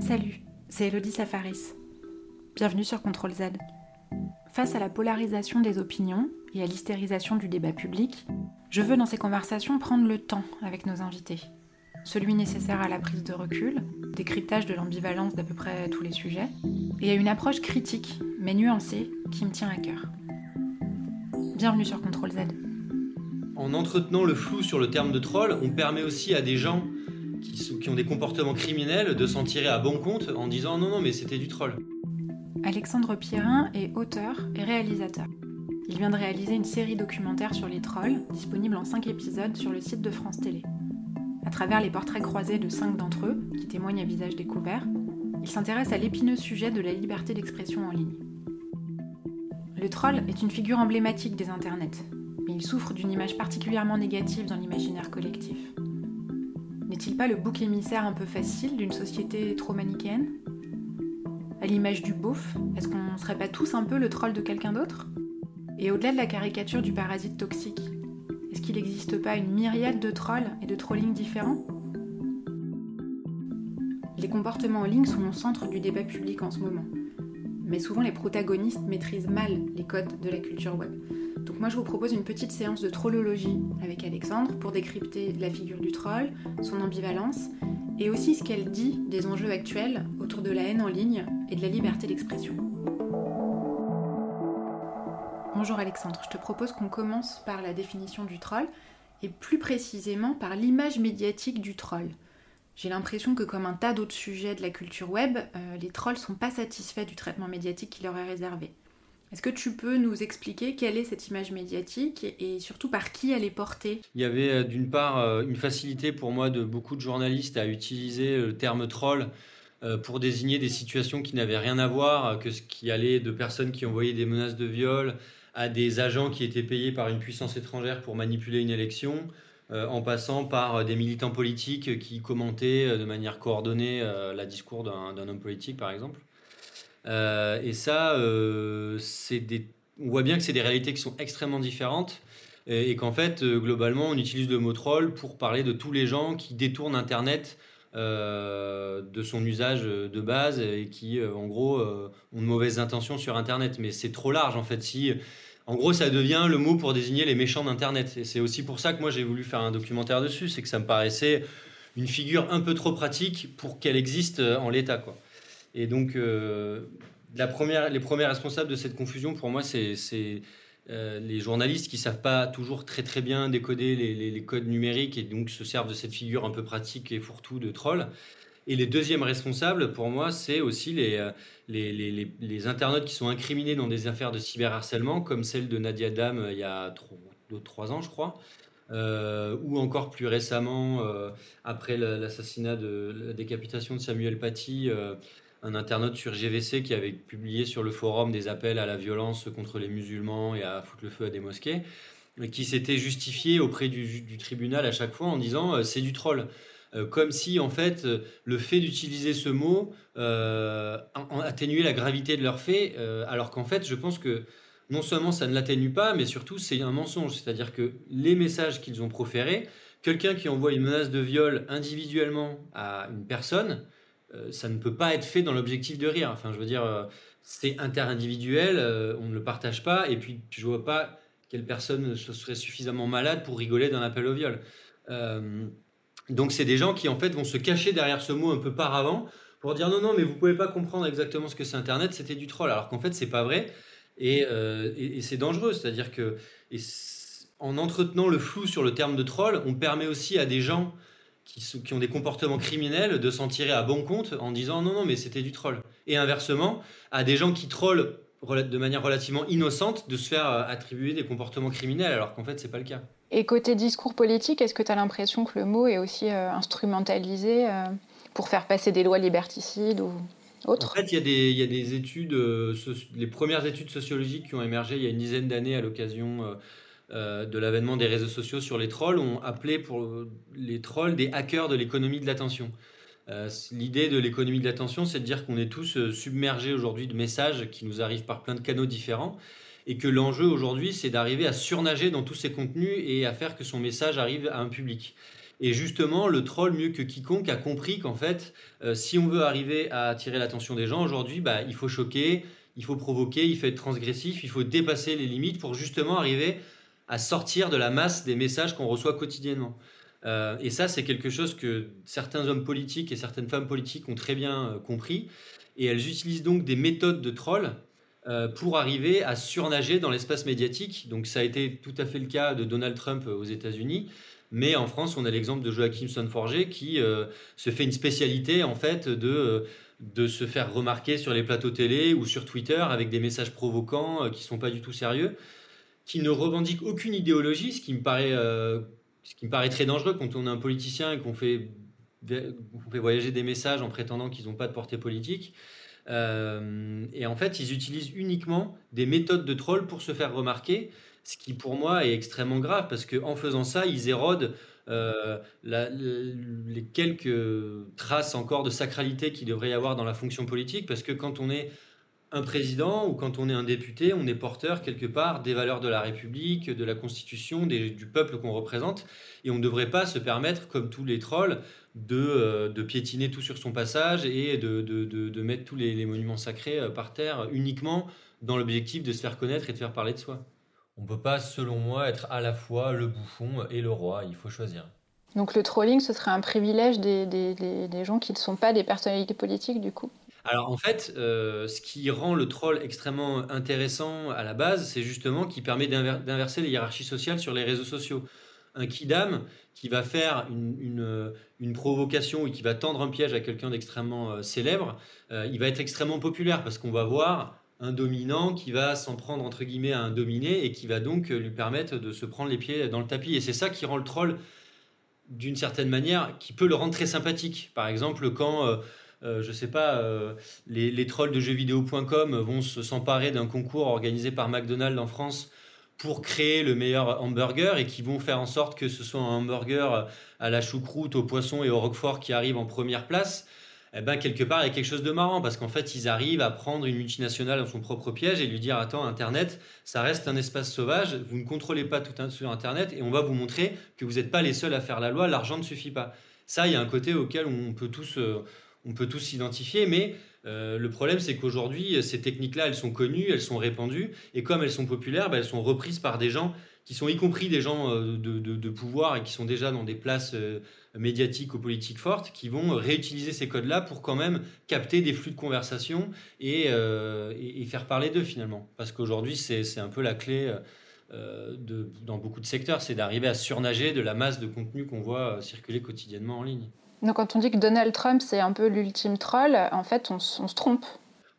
Salut, c'est Elodie Safaris. Bienvenue sur Contrôle Z. Face à la polarisation des opinions et à l'hystérisation du débat public, je veux dans ces conversations prendre le temps avec nos invités. Celui nécessaire à la prise de recul, décryptage de l'ambivalence d'à peu près tous les sujets, et à une approche critique, mais nuancée, qui me tient à cœur. Bienvenue sur Contrôle Z. En entretenant le flou sur le terme de troll, on permet aussi à des gens qui, ont des comportements criminels de s'en tirer à bon compte en disant non, non, mais c'était du troll. Alexandre Pierrin est auteur et réalisateur. Il vient de réaliser une série documentaire sur les trolls, disponible en 5 épisodes sur le site de France Télé. À travers les portraits croisés de 5 d'entre eux, qui témoignent à visage découvert, il s'intéresse à l'épineux sujet de la liberté d'expression en ligne. Le troll est une figure emblématique des internets, mais il souffre d'une image particulièrement négative dans l'imaginaire collectif. N'est-il pas le bouc émissaire un peu facile d'une société trop manichéenne? À l'image du beauf, est-ce qu'on serait pas tous un peu le troll de quelqu'un d'autre? Et au-delà de la caricature du parasite toxique, est-ce qu'il n'existe pas une myriade de trolls et de trolling différents? Les comportements en ligne sont au centre du débat public en ce moment. Mais souvent les protagonistes maîtrisent mal les codes de la culture web. Donc moi je vous propose une petite séance de trollologie avec Alexandre pour décrypter la figure du troll, son ambivalence et aussi ce qu'elle dit des enjeux actuels autour de la haine en ligne et de la liberté d'expression. Bonjour Alexandre, je te propose qu'on commence par la définition du troll et plus précisément par l'image médiatique du troll. J'ai l'impression que comme un tas d'autres sujets de la culture web, euh, les trolls sont pas satisfaits du traitement médiatique qui leur est réservé. Est-ce que tu peux nous expliquer quelle est cette image médiatique et surtout par qui elle est portée? Il y avait euh, d'une part euh, une facilité pour moi de beaucoup de journalistes à utiliser le terme troll euh, pour désigner des situations qui n'avaient rien à voir, que ce qui allait de personnes qui envoyaient des menaces de viol à des agents qui étaient payés par une puissance étrangère pour manipuler une élection, en passant par des militants politiques qui commentaient de manière coordonnée la discours d'un homme politique, par exemple. Euh, et ça, euh, on voit bien que c'est des réalités qui sont extrêmement différentes et, qu'en fait, euh, globalement, on utilise le mot troll pour parler de tous les gens qui détournent Internet de son usage de base et qui, en gros, ont de mauvaises intentions sur Internet. Mais c'est trop large, en fait. Si, en gros, ça devient le mot pour désigner les méchants d'Internet. Et c'est aussi pour ça que moi, j'ai voulu faire un documentaire dessus. C'est que ça me paraissait une figure un peu trop pratique pour qu'elle existe en l'état, quoi. Et donc, euh, les premiers responsables de cette confusion, pour moi, c'est euh, les journalistes qui savent pas toujours très très bien décoder les, codes numériques et donc se servent de cette figure un peu pratique et fourre-tout de troll. Et les deuxièmes responsables, pour moi, c'est aussi les, euh, les, internautes qui sont incriminés dans des affaires de cyberharcèlement, comme celle de Nadia Dam il y a 3 ans, je crois. Ou encore plus récemment, après l'assassinat de la décapitation de Samuel Paty, un internaute sur GVC qui avait publié sur le forum des appels à la violence contre les musulmans et à foutre le feu à des mosquées, qui s'était justifié auprès du, tribunal à chaque fois en disant euh, c'est du troll. Euh, comme si en fait le fait d'utiliser ce mot euh, atténuait la gravité de leur fait, euh, alors qu'en fait je pense que non seulement ça ne l'atténue pas, mais surtout c'est un mensonge. C'est-à-dire que les messages qu'ils ont proférés, quelqu'un qui envoie une menace de viol individuellement à une personne, euh, ça ne peut pas être fait dans l'objectif de rire. Enfin, je veux dire, euh, c'est interindividuel, euh, on ne le partage pas, et puis je vois pas quelle personne serait suffisamment malade pour rigoler d'un appel au viol. donc c'est des gens qui en fait vont se cacher derrière ce mot un peu par avant pour dire non non mais vous pouvez pas comprendre exactement ce que c'est Internet, c'était du troll, alors qu'en fait c'est pas vrai et c'est dangereux, c'est-à-dire que en entretenant le flou sur le terme de troll, on permet aussi à des gens qui, ont des comportements criminels de s'en tirer à bon compte en disant non, non, mais c'était du troll. Et inversement, à des gens qui trollent de manière relativement innocente de se faire euh, attribuer des comportements criminels alors qu'en fait c'est pas le cas. Et côté discours politique, est-ce que tu as l'impression que le mot est aussi euh, instrumentalisé euh, pour faire passer des lois liberticides ou autres? En fait, il y, y, a des études, les premières études sociologiques qui ont émergé il y a une dizaine d'années à l'occasion euh, de l'avènement des réseaux sociaux sur les trolls ont appelé pour les trolls des hackers de l'économie de l'attention. Euh, l'idée de l'économie de l'attention, c'est de dire qu'on est tous euh, submergés aujourd'hui de messages qui nous arrivent par plein de canaux différents et que l'enjeu aujourd'hui, c'est d'arriver à surnager dans tous ces contenus et à faire que son message arrive à un public. Et justement, le troll, mieux que quiconque, a compris qu'en fait, si on veut arriver à attirer l'attention des gens aujourd'hui, bah, il faut choquer, il faut provoquer, il faut être transgressif, il faut dépasser les limites pour justement arriver à sortir de la masse des messages qu'on reçoit quotidiennement. Euh, et ça, c'est quelque chose que certains hommes politiques et certaines femmes politiques ont très bien euh, compris. Et elles utilisent donc des méthodes de troll pour arriver à surnager dans l'espace médiatique. Donc ça a été tout à fait le cas de Donald Trump aux États-Unis. Mais en France, on a l'exemple de Joachim Sonforger qui euh, se fait une spécialité en fait de, euh, de se faire remarquer sur les plateaux télé ou sur Twitter avec des messages provocants euh, qui ne sont pas du tout sérieux, qui ne revendique aucune idéologie, ce qui me paraît, ce qui me paraît très dangereux quand on est un politicien et qu'on fait, voyager des messages en prétendant qu'ils n'ont pas de portée politique. et en fait, ils utilisent uniquement des méthodes de troll pour se faire remarquer ce qui pour moi est extrêmement grave parce qu'en faisant ça, ils érodent euh, les quelques traces encore de sacralité qu'il devrait y avoir dans la fonction politique parce que quand on est un président ou quand on est un député, on est porteur quelque part des valeurs de la République, de la Constitution, du peuple qu'on représente. Et on ne devrait pas se permettre, comme tous les trolls, de, euh, de piétiner tout sur son passage et de, de, de mettre tous les, les, monuments sacrés euh, par terre uniquement dans l'objectif de se faire connaître et de faire parler de soi. On ne peut pas, selon moi, être à la fois le bouffon et le roi. Il faut choisir. Donc le trolling, ce serait un privilège des, gens qui ne sont pas des personnalités politiques, du coup? Alors en fait, euh, ce qui rend le troll extrêmement intéressant à la base, c'est justement qu'il permet d'inverser les hiérarchies sociales sur les réseaux sociaux. Un kidam qui va faire une, provocation ou qui va tendre un piège à quelqu'un d'extrêmement euh, célèbre, euh, il va être extrêmement populaire parce qu'on va voir un dominant qui va s'en prendre entre guillemets à un dominé et qui va donc lui permettre de se prendre les pieds dans le tapis. Et c'est ça qui rend le troll d'une certaine manière, qui peut le rendre très sympathique. Par exemple, quand, euh, je sais pas, euh, les, trolls de jeuxvideo.com vont s'emparer d'un concours organisé par McDonald's en France pour créer le meilleur hamburger et qui vont faire en sorte que ce soit un hamburger à la choucroute, au poisson et au roquefort qui arrive en première place eh ben, quelque part, il y a quelque chose de marrant parce qu'en fait, ils arrivent à prendre une multinationale dans son propre piège et lui dire Attends, Internet, ça reste un espace sauvage, vous ne contrôlez pas tout sur Internet et on va vous montrer que vous n'êtes pas les seuls à faire la loi, l'argent ne suffit pas. Ça, il y a un côté auquel on peut tous, euh, on peut tous s'identifier, mais euh, le problème, c'est qu'aujourd'hui, ces techniques-là, elles sont connues, elles sont répandues, et comme elles sont populaires, ben, elles sont reprises par des gens qui sont y compris des gens euh, de, pouvoir et qui sont déjà dans des places euh, médiatiques ou politiques fortes, qui vont réutiliser ces codes-là pour quand même capter des flux de conversation et, faire parler d'eux finalement. Parce qu'aujourd'hui, c'est un peu la clé dans beaucoup de secteurs, c'est d'arriver à surnager de la masse de contenu qu'on voit circuler quotidiennement en ligne. Donc quand on dit que Donald Trump, c'est un peu l'ultime troll, en fait, on se trompe.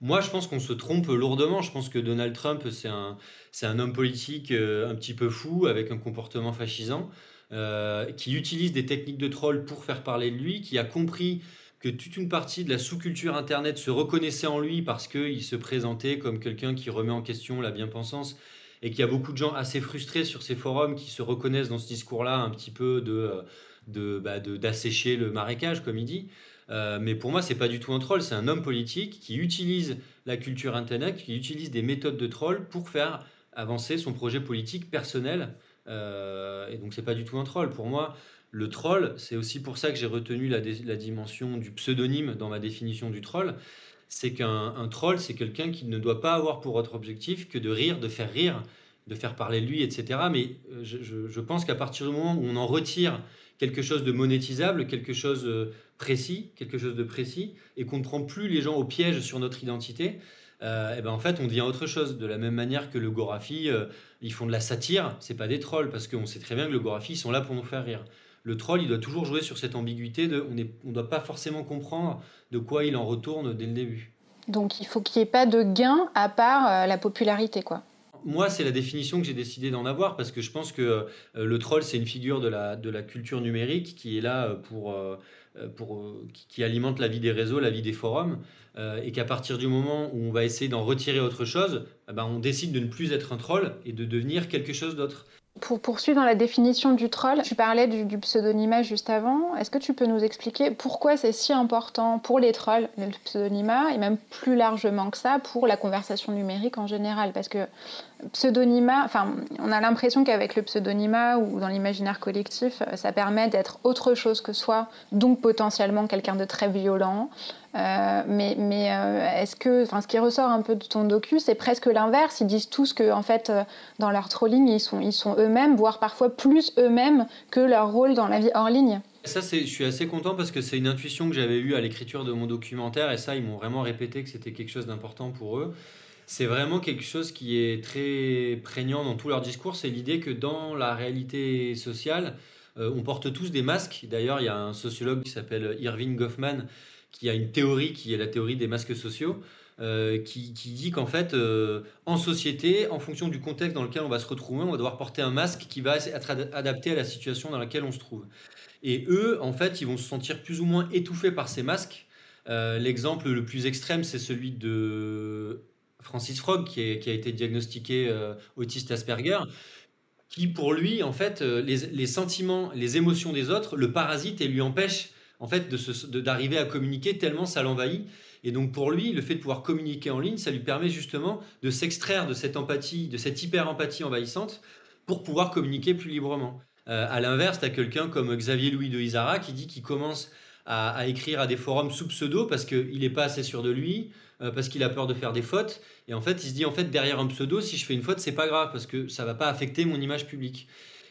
Moi, je pense qu'on se trompe lourdement. Je pense que Donald Trump, c'est un, homme politique euh, un petit peu fou, avec un comportement fascisant, euh, qui utilise des techniques de troll pour faire parler de lui, qui a compris que toute une partie de la sous-culture Internet se reconnaissait en lui parce qu'il se présentait comme quelqu'un qui remet en question la bien-pensance et qu'il y a beaucoup de gens assez frustrés sur ces forums qui se reconnaissent dans ce discours-là un petit peu de, de, bah, d'assécher le marécage, comme il dit. Euh, mais pour moi, c'est pas du tout un troll, c'est un homme politique qui utilise la culture Internet, qui utilise des méthodes de troll pour faire avancer son projet politique personnel. Euh, et donc, c'est pas du tout un troll. Pour moi, le troll, c'est aussi pour ça que j'ai retenu la, la, dimension du pseudonyme dans ma définition du troll. C'est qu'un troll, c'est quelqu'un qui ne doit pas avoir pour autre objectif que de rire, de faire rire, de faire parler de lui, etc. Mais euh, je pense qu'à partir du moment où on en retire quelque chose de monétisable, quelque chose précis, quelque chose de précis, et qu'on ne prend plus les gens au piège sur notre identité, euh, et ben en fait, on devient autre chose. De la même manière que le Gorafi, euh, ils font de la satire, c'est pas des trolls, parce qu'on sait très bien que le Gorafi, ils sont là pour nous faire rire. Le troll, il doit toujours jouer sur cette ambiguïté de on ne doit pas forcément comprendre de quoi il en retourne dès le début. Donc il faut qu'il n'y ait pas de gain à part euh, la popularité, quoi moi, c'est la définition que j'ai décidé d'en avoir parce que je pense que euh, le troll, c'est une figure de la, de la culture numérique qui est là euh, pour, euh, pour, qui, alimente la vie des réseaux, la vie des forums, et qu'à partir du moment où on va essayer d'en retirer autre chose, eh ben, on décide de ne plus être un troll et de devenir quelque chose d'autre. Pour poursuivre dans la définition du troll, tu parlais du, pseudonymat juste avant. Est-ce que tu peux nous expliquer pourquoi c'est si important pour les trolls, le pseudonymat, et même plus largement que ça, pour la conversation numérique en général? Parce que enfin, on a l'impression qu'avec le pseudonymat ou dans l'imaginaire collectif, euh, ça permet d'être autre chose que soi, donc potentiellement quelqu'un de très violent. Euh, mais, mais euh, est-ce que, enfin, ce qui ressort un peu de ton docu, c'est presque l'inverse. Ils disent tous que, en fait, dans leur trolling, ils sont, ils sont eux-mêmes, voire parfois plus eux-mêmes que leur rôle dans la vie hors ligne. Ça, je suis assez content parce que c'est une intuition que j'avais eue à l'écriture de mon documentaire et ça, ils m'ont vraiment répété que c'était quelque chose d'important pour eux c'est vraiment quelque chose qui est très prégnant dans tout leur discours, c'est l'idée que dans la réalité sociale, euh, on porte tous des masques. D'ailleurs, il y a un sociologue qui s'appelle Irving Goffman qui a une théorie qui est la théorie des masques sociaux. Euh, qui, dit qu'en fait, euh, en société, en fonction du contexte dans lequel on va se retrouver, on va devoir porter un masque qui va être adapté à la situation dans laquelle on se trouve. Et eux, en fait, ils vont se sentir plus ou moins étouffés par ces masques. L'exemple le plus extrême, c'est celui de Francis Frog, qui, a été diagnostiqué euh, autiste Asperger, qui pour lui, en fait, euh, les, sentiments, les émotions des autres le parasite et lui empêche en fait d'arriver à communiquer tellement ça l'envahit. Et donc pour lui, le fait de pouvoir communiquer en ligne, ça lui permet justement de s'extraire de cette empathie, de cette hyper-empathie envahissante pour pouvoir communiquer plus librement. Euh, à l'inverse, tu as quelqu'un comme Xavier Louis de Isara qui dit qu'il commence à, à, écrire à des forums sous pseudo parce qu'il n'est pas assez sûr de lui, euh, parce qu'il a peur de faire des fautes. Et en fait, il se dit en fait derrière un pseudo, si je fais une faute, c'est pas grave parce que ça va pas affecter mon image publique.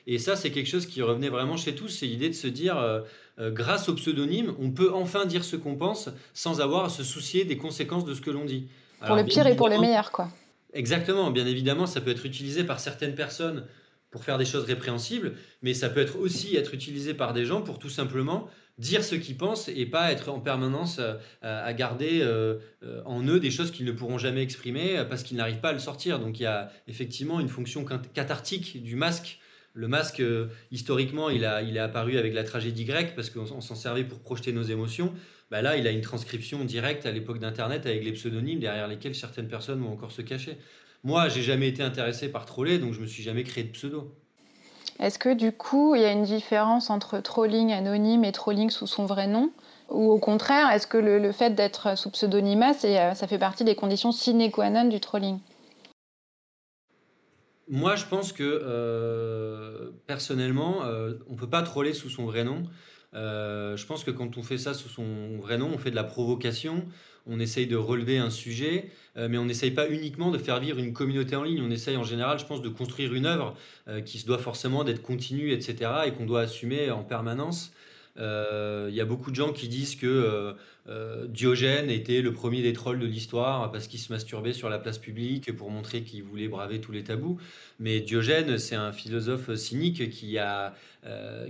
Et ça, c'est quelque chose qui revenait vraiment chez tous, c'est l'idée de se dire, euh, euh, grâce au pseudonyme, on peut enfin dire ce qu'on pense sans avoir à se soucier des conséquences de ce que l'on dit. pour le pire et pour le meilleur, quoi. Exactement. Bien évidemment, ça peut être utilisé par certaines personnes pour faire des choses répréhensibles, mais ça peut être aussi être utilisé par des gens pour tout simplement dire ce qu'ils pensent et pas être en permanence euh, à garder euh, euh, en eux des choses qu'ils ne pourront jamais exprimer parce qu'ils n'arrivent pas à le sortir. Donc il y a effectivement une fonction cathartique du masque. Le masque, historiquement, il, a, il est apparu avec la tragédie grecque parce qu'on s'en servait pour projeter nos émotions. Bah là, il a une transcription directe à l'époque d'Internet avec les pseudonymes derrière lesquels certaines personnes vont encore se cacher. Moi, j'ai jamais été intéressé par troller, donc je me suis jamais créé de pseudo. Est-ce que du coup, il y a une différence entre trolling anonyme et trolling sous son vrai nom? Ou au contraire, est-ce que le, fait d'être sous pseudonymat, euh, ça fait partie des conditions sine qua non du trolling? Moi, je pense que euh, personnellement, euh, on ne peut pas troller sous son vrai nom. je pense que quand on fait ça sous son vrai nom, on fait de la provocation, on essaye de relever un sujet, euh, mais on n'essaye pas uniquement de faire vivre une communauté en ligne. On essaye en général, je pense, de construire une œuvre euh, qui se doit forcément d'être continue, etc., et qu'on doit assumer en permanence. Euh, il y a beaucoup de gens qui disent que Diogène était le premier des trolls de l'histoire parce qu'il se masturbait sur la place publique pour montrer qu'il voulait braver tous les tabous. Mais Diogène, c'est un philosophe cynique qui a,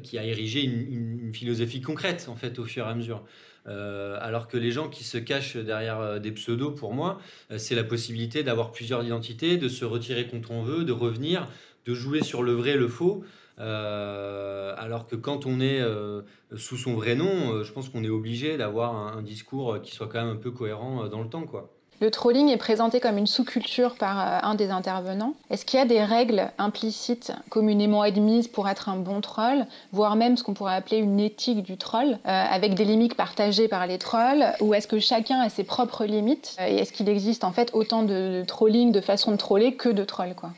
qui a érigé une, une, philosophie concrète, en fait, au fur et à mesure. Euh, alors que les gens qui se cachent derrière euh, des pseudos, pour moi, euh, c'est la possibilité d'avoir plusieurs identités, de se retirer quand on veut, de revenir, de jouer sur le vrai et le faux. alors que quand on est sous son vrai nom, je pense qu'on est obligé d'avoir un, un, discours qui soit quand même un peu cohérent dans le temps, quoi. Le trolling est présenté comme une sous-culture par euh, un des intervenants. Est-ce qu'il y a des règles implicites communément admises pour être un bon troll, voire même ce qu'on pourrait appeler une éthique du troll, euh, avec des limites partagées par les trolls, ou est-ce que chacun a ses propres limites Et est-ce qu'il existe en fait autant de, trolling, de façons de troller que de trolls quoi?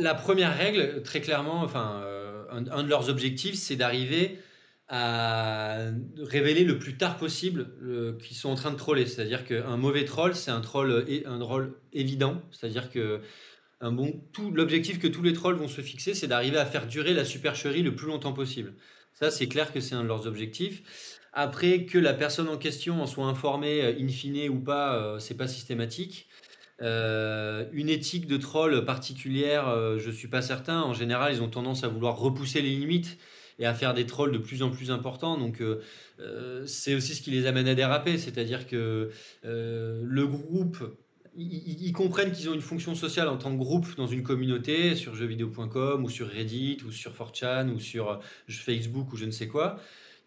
La, première règle, très clairement, enfin, euh, un, de leurs objectifs, c'est d'arriver à révéler le plus tard possible euh, qu'ils sont en train de troller. C'est-à-dire qu'un mauvais troll, c'est un troll, un troll évident. C'est-à-dire que tout l'objectif que tous les trolls vont se fixer, c'est d'arriver à faire durer la supercherie le plus longtemps possible. Ça, c'est clair que c'est un de leurs objectifs. Après, que la personne en question en soit informée, euh, in fine ou pas, euh, c'est pas systématique. une éthique de troll particulière, je suis pas certain. En général, ils ont tendance à vouloir repousser les limites et à faire des trolls de plus en plus importants. Donc euh, euh, c'est aussi ce qui les amène à déraper, c'est-à-dire que euh, le groupe ils, comprennent qu'ils ont une fonction sociale en tant que groupe dans une communauté, sur jeuxvideo.com ou sur Reddit ou sur 4chan ou sur Facebook ou je ne sais quoi.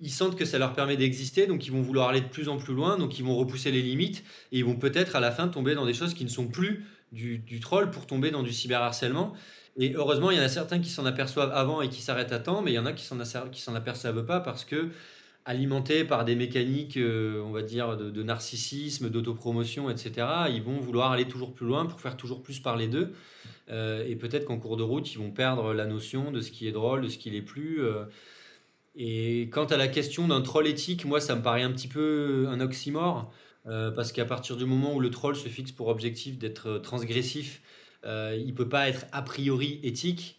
Ils sentent que ça leur permet d'exister, donc ils vont vouloir aller de plus en plus loin, donc ils vont repousser les limites et ils vont peut-être à la fin tomber dans des choses qui ne sont plus du, troll pour tomber dans du cyberharcèlement. Et heureusement, il y en a certains qui s'en aperçoivent avant et qui s'arrêtent à temps, mais il y en a qui s'en aperçoivent pas parce que alimentés par des mécaniques, on va dire, de, narcissisme, d'autopromotion, etc., ils vont vouloir aller toujours plus loin pour faire toujours plus parler d'eux. et peut-être qu'en cours de route, ils vont perdre la notion de ce qui est drôle, de ce qui l'est plus. et quant à la question d'un troll éthique, moi, ça me paraît un petit peu un oxymore. Euh, parce qu'à partir du moment où le troll se fixe pour objectif d'être transgressif, euh, il ne peut pas être a priori éthique.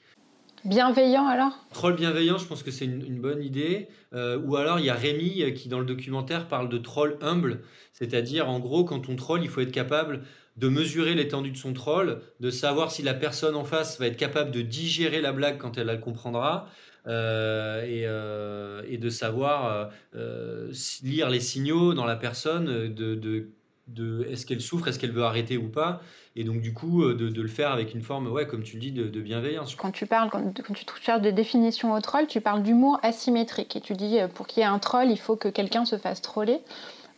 Bienveillant alors? Troll bienveillant, je pense que c'est une, bonne idée. Euh, ou alors il y a Rémi qui dans le documentaire parle de troll humble, c'est-à-dire en gros quand on troll, il faut être capable de mesurer l'étendue de son troll, de savoir si la personne en face va être capable de digérer la blague quand elle la comprendra, euh, euh, et, de savoir euh, lire les signaux dans la personne de, de, est-ce qu'elle souffre, est-ce qu'elle veut arrêter ou pas, et donc du coup de, le faire avec une forme, ouais, comme tu le dis, de, bienveillance. Quand tu parles, quand, tu cherches des définitions au troll, tu parles d'humour asymétrique, et tu dis pour qu'il y ait un troll, il faut que quelqu'un se fasse troller.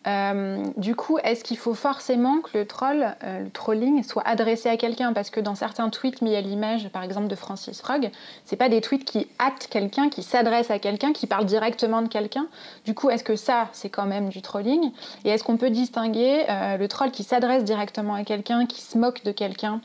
Euh, du coup, est-ce qu'il faut forcément que le troll, euh, le trolling, soit adressé à quelqu'un? Parce que dans certains tweets mis à l'image, par exemple de Francis Frog, c'est pas des tweets qui hâtent quelqu'un, qui s'adressent à quelqu'un, qui parlent directement de quelqu'un. Du coup, est-ce que ça, c'est quand même du trolling? Et est-ce qu'on peut distinguer euh, le troll qui s'adresse directement à quelqu'un, qui se moque de quelqu'un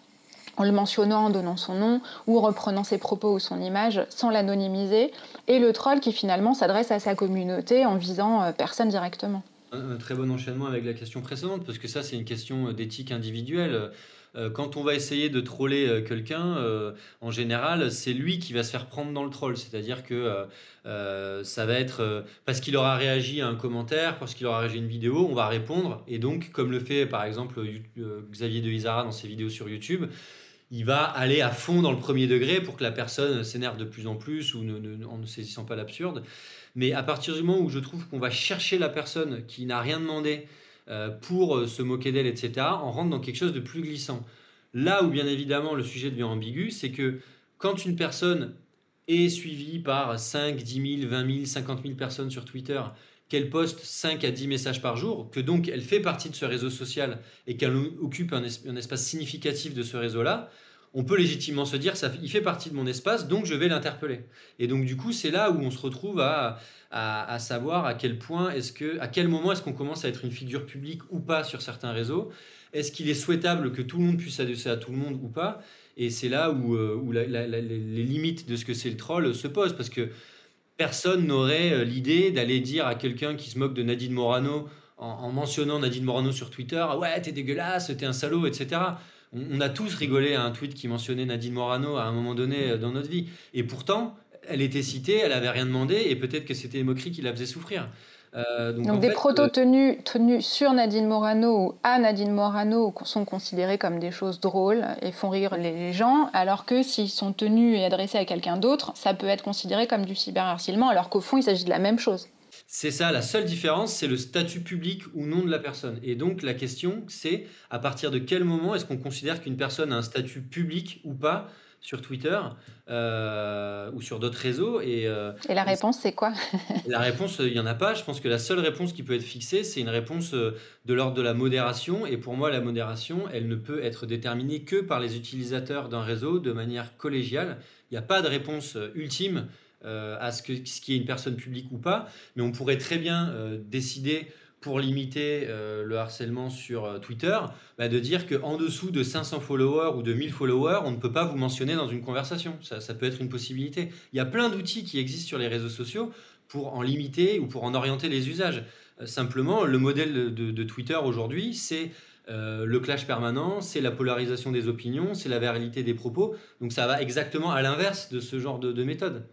en le mentionnant, en donnant son nom, ou reprenant ses propos ou son image sans l'anonymiser, et le troll qui finalement s'adresse à sa communauté en visant personne directement un, très bon enchaînement avec la question précédente, parce que ça, c'est une question d'éthique individuelle. Euh, quand on va essayer de troller euh, quelqu'un, euh, en général, c'est lui qui va se faire prendre dans le troll. C'est-à-dire que ça va être parce qu'il aura réagi à un commentaire, parce qu'il aura réagi à une vidéo, on va répondre. Et donc, comme le fait par exemple Xavier de Isara dans ses vidéos sur YouTube, il va aller à fond dans le premier degré pour que la personne s'énerve de plus en plus ou en ne saisissant pas l'absurde. Mais à partir du moment où je trouve qu'on va chercher la personne qui n'a rien demandé euh, pour euh, se moquer d'elle, etc., on rentre dans quelque chose de plus glissant. Là où bien évidemment le sujet devient ambigu, c'est que quand une personne est suivie par 5, 10 000, 20 000, 50 000 personnes sur Twitter, qu'elle poste 5 à 10 messages par jour, que donc elle fait partie de ce réseau social et qu'elle occupe un, espace significatif de ce réseau-là, on peut légitimement se dire, ça, il fait partie de mon espace, donc je vais l'interpeller. Et donc du coup, c'est là où on se retrouve à, savoir à quel point est-ce que, à quel moment est-ce qu'on commence à être une figure publique ou pas sur certains réseaux. Est-ce qu'il est souhaitable que tout le monde puisse s'adresser à tout le monde ou pas? Et c'est là où, euh, les limites de ce que c'est le troll se posent, parce que personne n'aurait euh, l'idée d'aller dire à quelqu'un qui se moque de Nadine Morano en, en mentionnant Nadine Morano sur Twitter, ouais, t'es dégueulasse, t'es un salaud, etc on, a tous rigolé à un tweet qui mentionnait Nadine Morano à un moment donné euh, dans notre vie. Et pourtant, elle était citée, elle avait rien demandé, et peut-être que c'était moquerie qui la faisait souffrir. Euh, donc, des protos euh, tenus, sur Nadine Morano ou à Nadine Morano sont considérés comme des choses drôles et font rire les gens, alors que s'ils sont tenus et adressés à quelqu'un d'autre, ça peut être considéré comme du cyberharcèlement, alors qu'au fond, il s'agit de la même chose. C'est ça, la seule différence, c'est le statut public ou non de la personne. Et donc la question, c'est à partir de quel moment est-ce qu'on considère qu'une personne a un statut public ou pas sur Twitter euh, ou sur d'autres réseaux. Et, euh, et la réponse, c'est quoi? La réponse, il n'y en a pas. Je pense que la seule réponse qui peut être fixée, c'est une réponse euh, de l'ordre de la modération. Et pour moi, la modération, elle ne peut être déterminée que par les utilisateurs d'un réseau de manière collégiale. Il n'y a pas de réponse ultime euh, à ce, qui est une personne publique ou pas, mais on pourrait très bien euh, décider pour limiter euh, le harcèlement sur Twitter, bah, de dire qu'en dessous de 500 followers ou de 1000 followers, on ne peut pas vous mentionner dans une conversation. Ça, peut être une possibilité. Il y a plein d'outils qui existent sur les réseaux sociaux pour en limiter ou pour en orienter les usages. simplement, le modèle de, Twitter aujourd'hui, c'est le clash permanent, c'est la polarisation des opinions, c'est la vérité des propos. Donc ça va exactement à l'inverse de ce genre de méthode.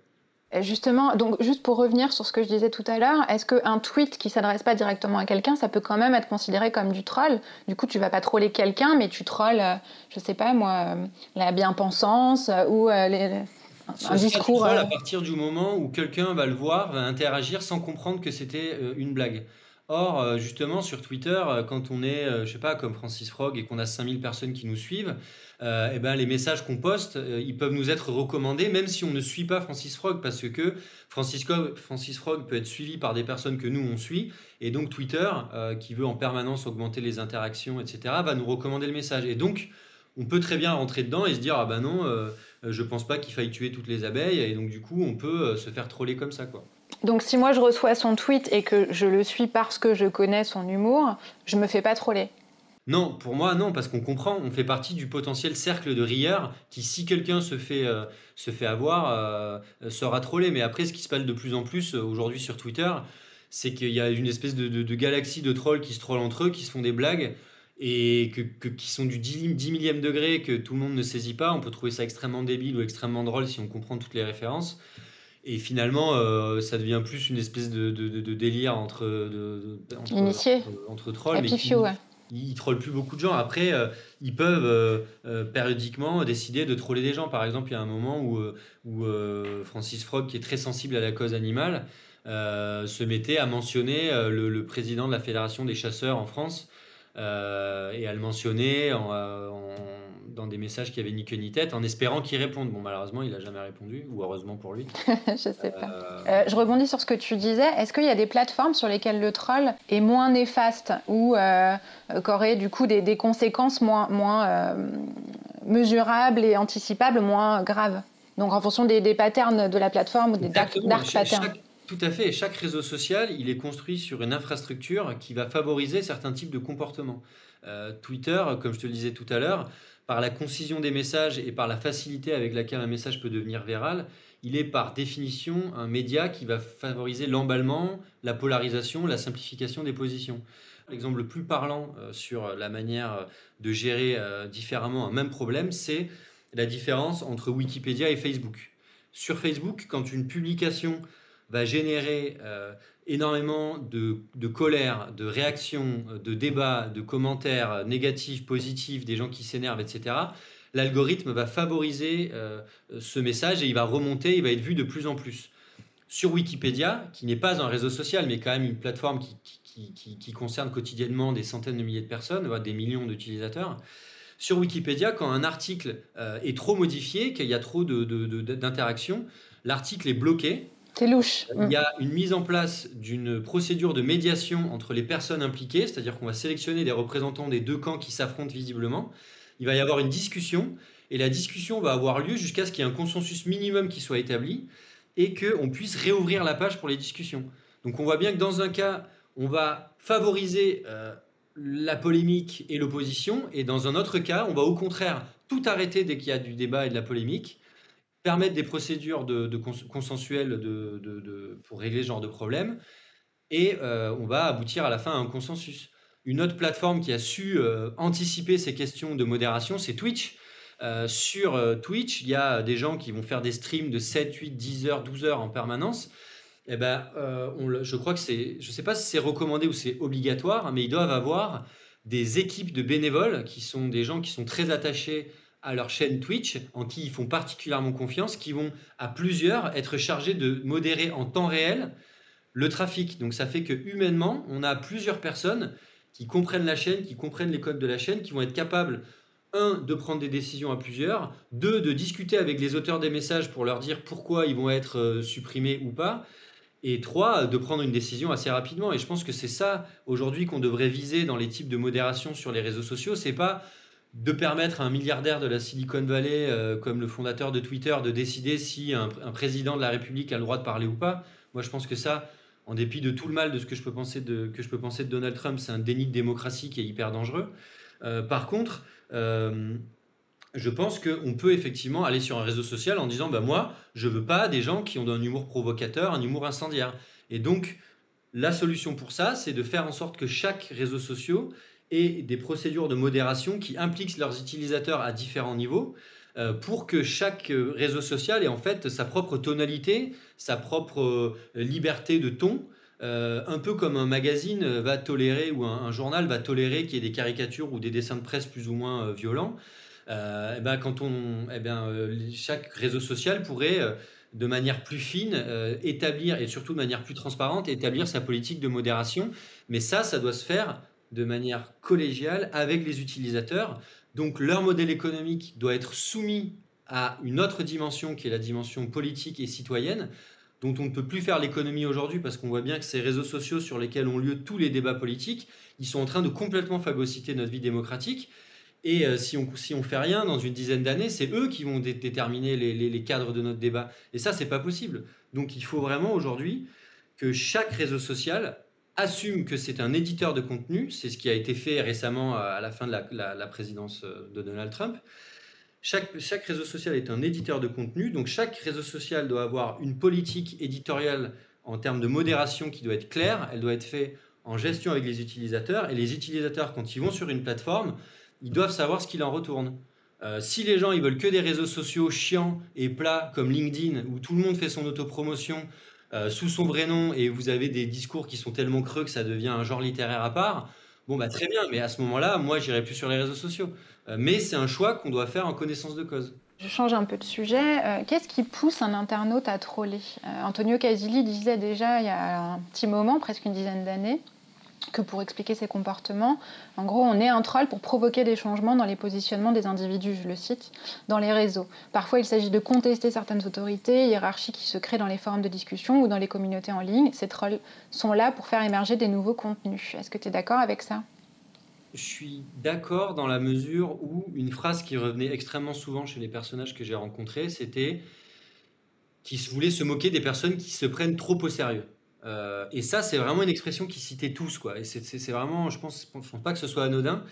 Justement, donc juste pour revenir sur ce que je disais tout à l'heure, est-ce qu'un tweet qui s'adresse pas directement à quelqu'un, ça peut quand même être considéré comme du troll? Du coup, tu vas pas troller quelqu'un, mais tu trolles, euh, je sais pas moi, euh, la bien-pensance euh, ou les, un discours. à partir du moment où quelqu'un va le voir, va interagir sans comprendre que c'était une blague. Or, justement, sur Twitter, quand on est, je sais pas, comme Francis Frog et qu'on a 5000 personnes qui nous suivent, euh, eh ben, les messages qu'on poste, euh, ils peuvent nous être recommandés, même si on ne suit pas Francis Frog, parce que Francis, Francis Frog peut être suivi par des personnes que nous, on suit, et donc Twitter, euh, qui veut en permanence augmenter les interactions, etc., va nous recommander le message. Et donc, on peut très bien rentrer dedans et se dire, ah ben non, je pense pas qu'il faille tuer toutes les abeilles, et donc du coup, on peut se faire troller comme ça, quoi. Donc si moi je reçois son tweet et que je le suis parce que je connais son humour, je me fais pas troller. Non, pour moi, non, parce qu'on comprend, on fait partie du potentiel cercle de rieurs qui, si quelqu'un se fait, euh, se fait avoir, euh, sera trollé. Mais après, ce qui se passe de plus en plus euh, aujourd'hui sur Twitter, c'est qu'il y a une espèce de, galaxie de trolls qui se trollent entre eux, qui se font des blagues, et qui sont du 10, 10 millième degré que tout le monde ne saisit pas. On peut trouver ça extrêmement débile ou extrêmement drôle si on comprend toutes les références. Et finalement, euh, ça devient plus une espèce de, délire entre, entre, entre, trolls. mais ils, trollent plus beaucoup de gens. Après, euh, ils peuvent euh, périodiquement décider de troller des gens. Par exemple, il y a un moment où, où Francis Frog, qui est très sensible à la cause animale, se mettait à mentionner le, président de la Fédération des chasseurs en France euh, et à le mentionner euh, dans des messages qui avaient ni queue ni tête, en espérant qu'il réponde. Bon, malheureusement, il n'a jamais répondu, ou heureusement pour lui. je sais pas. Euh, je rebondis sur ce que tu disais. Est-ce qu'il y a des plateformes sur lesquelles le troll est moins néfaste ou qu'aurait du coup des, conséquences moins, moins mesurables et anticipables, moins graves? Donc en fonction des, patterns de la plateforme ou des dark, patterns. Tout à fait. Chaque réseau social, il est construit sur une infrastructure qui va favoriser certains types de comportements. Euh, Twitter, comme je te le disais tout à l'heure, par la concision des messages et par la facilité avec laquelle un message peut devenir viral, il est par définition un média qui va favoriser l'emballement, la polarisation, la simplification des positions. L'exemple le plus parlant euh, sur la manière de gérer euh, différemment un même problème, c'est la différence entre Wikipédia et Facebook. Sur Facebook, quand une publication va générer euh, énormément de, colère, de réactions, de débats, de commentaires négatifs, positifs, des gens qui s'énervent, etc., l'algorithme va favoriser euh, ce message et il va remonter, il va être vu de plus en plus. Sur Wikipédia, qui n'est pas un réseau social, mais quand même une plateforme qui, concerne quotidiennement des centaines de milliers de personnes, voire des millions d'utilisateurs, sur Wikipédia, quand un article euh, est trop modifié, qu'il y a trop d'interactions, l'article est bloqué c'est louche. Il y a une mise en place d'une procédure de médiation entre les personnes impliquées, c'est-à-dire qu'on va sélectionner des représentants des deux camps qui s'affrontent visiblement. Il va y avoir une discussion, et la discussion va avoir lieu jusqu'à ce qu'il y ait un consensus minimum qui soit établi, et qu'on puisse réouvrir la page pour les discussions. Donc on voit bien que dans un cas, on va favoriser euh, la polémique et l'opposition, et dans un autre cas, on va au contraire tout arrêter dès qu'il y a du débat et de la polémique, permettre des procédures de, consensuelles de, pour régler ce genre de problème, et euh, on va aboutir à la fin à un consensus. Une autre plateforme qui a su euh, anticiper ces questions de modération, c'est Twitch. Euh, sur Twitch, il y a des gens qui vont faire des streams de 7, 8, 10 heures, 12 heures en permanence. Eh ben, je crois que c'est, je ne sais pas si c'est recommandé ou c'est obligatoire, mais ils doivent avoir des équipes de bénévoles qui sont des gens qui sont très attachés à leur chaîne Twitch, en qui ils font particulièrement confiance, qui vont à plusieurs être chargés de modérer en temps réel le trafic. Donc ça fait que humainement, on a plusieurs personnes qui comprennent la chaîne, qui comprennent les codes de la chaîne, qui vont être capables, un, de prendre des décisions à plusieurs, deux, de discuter avec les auteurs des messages pour leur dire pourquoi ils vont être euh, supprimés ou pas, et trois, de prendre une décision assez rapidement. Et je pense que c'est ça aujourd'hui qu'on devrait viser dans les types de modération sur les réseaux sociaux. C'est pas de permettre à un milliardaire de la Silicon Valley, euh, comme le fondateur de Twitter, de décider si un, président de la République a le droit de parler ou pas. Moi, je pense que ça, en dépit de tout le mal de ce que je peux penser de, que je peux penser de Donald Trump, c'est un déni de démocratie qui est hyper dangereux. Euh, par contre, euh, je pense qu'on peut effectivement aller sur un réseau social en disant bah, Moi, je veux pas des gens qui ont un humour provocateur, un humour incendiaire. Et donc, la solution pour ça, c'est de faire en sorte que chaque réseau social et des procédures de modération qui impliquent leurs utilisateurs à différents niveaux euh, pour que chaque euh, réseau social ait en fait sa propre tonalité, sa propre euh, liberté de ton. un peu comme un magazine va tolérer ou un, journal va tolérer qu'il y ait des caricatures ou des dessins de presse plus ou moins violents. et eh ben eh bien, chaque réseau social pourrait de manière plus fine, établir, et surtout de manière plus transparente, établir sa politique de modération. Mais ça, ça doit se faire de manière collégiale avec les utilisateurs. Donc leur modèle économique doit être soumis à une autre dimension qui est la dimension politique et citoyenne, dont on ne peut plus faire l'économie aujourd'hui parce qu'on voit bien que ces réseaux sociaux sur lesquels ont lieu tous les débats politiques, ils sont en train de complètement phagocyter notre vie démocratique. Et euh, si on si on fait rien dans une dizaine d'années, c'est eux qui vont déterminer les, les, cadres de notre débat. Et ça, c'est pas possible. Donc il faut vraiment aujourd'hui que chaque réseau social assume que c'est un éditeur de contenu, c'est ce qui a été fait récemment à la fin de la, présidence de Donald Trump. Chaque, chaque, réseau social est un éditeur de contenu, donc chaque réseau social doit avoir une politique éditoriale en termes de modération qui doit être claire, elle doit être faite en gestion avec les utilisateurs, et les utilisateurs, quand ils vont sur une plateforme, ils doivent savoir ce qu'il en retourne. Euh, si les gens ils veulent que des réseaux sociaux chiants et plats comme LinkedIn, où tout le monde fait son autopromotion, euh, sous son vrai nom et vous avez des discours qui sont tellement creux que ça devient un genre littéraire à part, bon bah très bien, mais à ce moment-là, moi j'irai plus sur les réseaux sociaux. Euh, mais c'est un choix qu'on doit faire en connaissance de cause. Je change un peu de sujet. Euh, qu'est-ce qui pousse un internaute à troller? Antonio Casilli disait déjà il y a un petit moment, presque une dizaine d'années, que pour expliquer ses comportements. En gros, on est un troll pour provoquer des changements dans les positionnements des individus, je le cite, dans les réseaux. Parfois, il s'agit de contester certaines autorités, hiérarchies qui se créent dans les forums de discussion ou dans les communautés en ligne. Ces trolls sont là pour faire émerger des nouveaux contenus. Est-ce que tu es d'accord avec ça? Je suis d'accord dans la mesure où une phrase qui revenait extrêmement souvent chez les personnages que j'ai rencontrés, c'était qu'ils voulaient se moquer des personnes qui se prennent trop au sérieux. Euh, et ça, c'est vraiment une expression qui citait tous, quoi. Et c'est vraiment, je pense, je pense pas que ce soit anodin.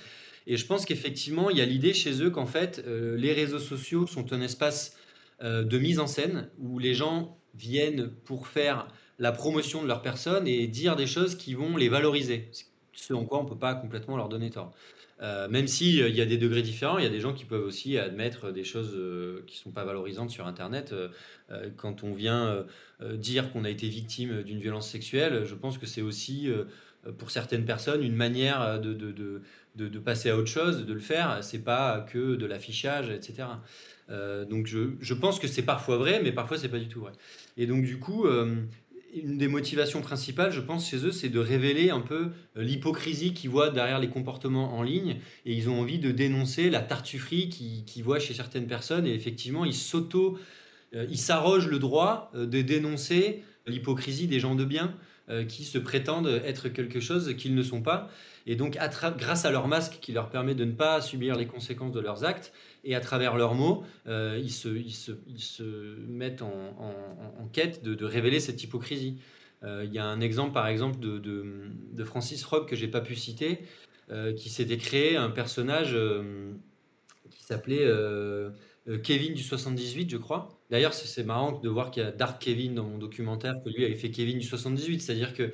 Et je pense qu'effectivement, il y a l'idée chez eux qu'en fait, euh, les réseaux sociaux sont un espace euh, de mise en scène où les gens viennent pour faire la promotion de leur personne et dire des choses qui vont les valoriser. Ce en quoi on peut pas complètement leur donner tort. Euh, même s'il il y a des degrés différents, il y a des gens qui peuvent aussi admettre des choses euh, qui ne sont pas valorisantes sur Internet. Euh, quand on vient dire qu'on a été victime d'une violence sexuelle, je pense que c'est aussi, pour certaines personnes, une manière de, de, de, de, passer à autre chose, de le faire. C'est pas que de l'affichage, etc. donc je, je, pense que c'est parfois vrai, mais parfois c'est pas du tout vrai. Et donc du coup, une des motivations principales, je pense, chez eux, c'est de révéler un peu euh, l'hypocrisie qu'ils voient derrière les comportements en ligne. Et ils ont envie de dénoncer la tartufferie qu'ils voient chez certaines personnes. Et effectivement, ils s'auto, euh, ils s'arrogent le droit euh, de dénoncer l'hypocrisie des gens de bien qui se prétendent être quelque chose qu'ils ne sont pas. Et donc, grâce à leur masque qui leur permet de ne pas subir les conséquences de leurs actes, et à travers leurs mots, euh, ils, se, mettent en, quête de, révéler cette hypocrisie. Euh, il y a un exemple, par exemple, de, Francis Rock que j'ai pas pu citer, euh, qui s'était créé un personnage qui s'appelait Kevin du 78, je crois. D'ailleurs, c'est marrant de voir qu'il y a Dark Kevin dans mon documentaire, que lui avait fait Kevin du 78, c'est-à-dire que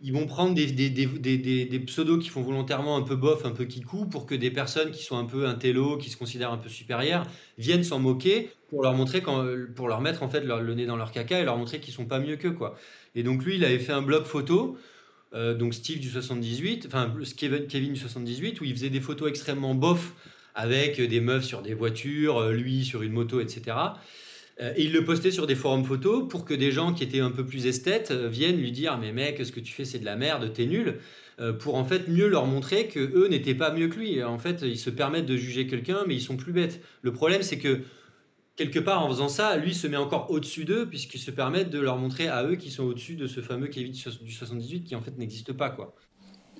ils vont prendre des, des, pseudos qui font volontairement un peu bof, un peu kikou, pour que des personnes qui sont un peu intello, qui se considèrent un peu supérieures, viennent s'en moquer pour leur montrer, pour leur mettre en fait le nez dans leur caca et leur montrer qu'ils sont pas mieux qu'eux. Quoi. Et donc lui, il avait fait un blog photo, euh, donc Steve du 78, enfin Kevin, Kevin du 78, où il faisait des photos extrêmement bof avec des meufs sur des voitures, euh, lui sur une moto, etc. Euh, et il le postait sur des forums photos pour que des gens qui étaient un peu plus esthètes euh, viennent lui dire mais mec ce que tu fais c'est de la merde t'es nul euh, pour en fait mieux leur montrer que eux n'étaient pas mieux que lui. En fait ils se permettent de juger quelqu'un mais ils sont plus bêtes. Le problème c'est que quelque part en faisant ça lui se met encore au-dessus d'eux puisqu'il se permettent de leur montrer à eux qui sont au-dessus de ce fameux Kevin du 78 qui en fait n'existe pas quoi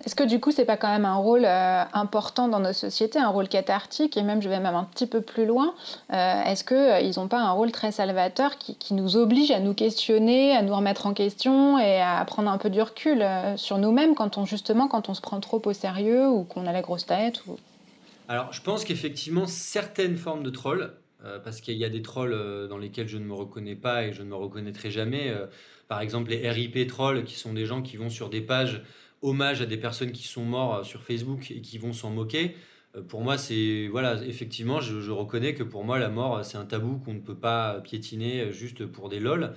est-ce que du coup, c'est pas quand même un rôle euh, important dans nos sociétés, un rôle cathartique, et même je vais même un petit peu plus loin, euh, est-ce qu'ils euh, n'ont pas un rôle très salvateur qui, nous oblige à nous questionner, à nous remettre en question et à prendre un peu du recul sur nous-mêmes quand on se prend trop au sérieux ou qu'on a la grosse tête. Alors, je pense qu'effectivement, certaines formes de trolls, parce qu'il y a des trolls dans lesquels je ne me reconnais pas et je ne me reconnaîtrai jamais, par exemple les RIP trolls, qui sont des gens qui vont sur des pages hommage à des personnes qui sont mortes sur Facebook et qui vont s'en moquer. Euh, pour moi, c'est voilà, effectivement, je, reconnais que pour moi, la mort, c'est un tabou qu'on ne peut pas piétiner juste pour des lol.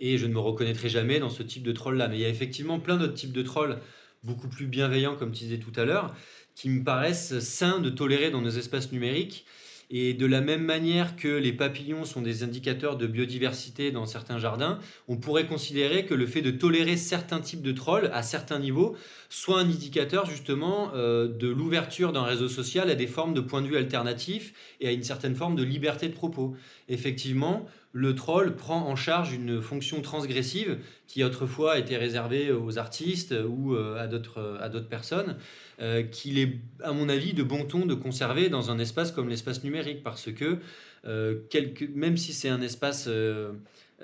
Et je ne me reconnaîtrai jamais dans ce type de troll-là. Mais il y a effectivement plein d'autres types de trolls beaucoup plus bienveillants, comme tu disais tout à l'heure, qui me paraissent sains de tolérer dans nos espaces numériques et de la même manière que les papillons sont des indicateurs de biodiversité dans certains jardins, on pourrait considérer que le fait de tolérer certains types de trolls à certains niveaux soit un indicateur justement euh, de l'ouverture d'un réseau social à des formes de points de vue alternatifs et à une certaine forme de liberté de propos. Effectivement, le troll prend en charge une fonction transgressive qui autrefois était réservée aux artistes ou euh, à d'autres personnes. Euh, qu'il est, à mon avis, de bon ton de conserver dans un espace comme l'espace numérique, parce que même si c'est un espace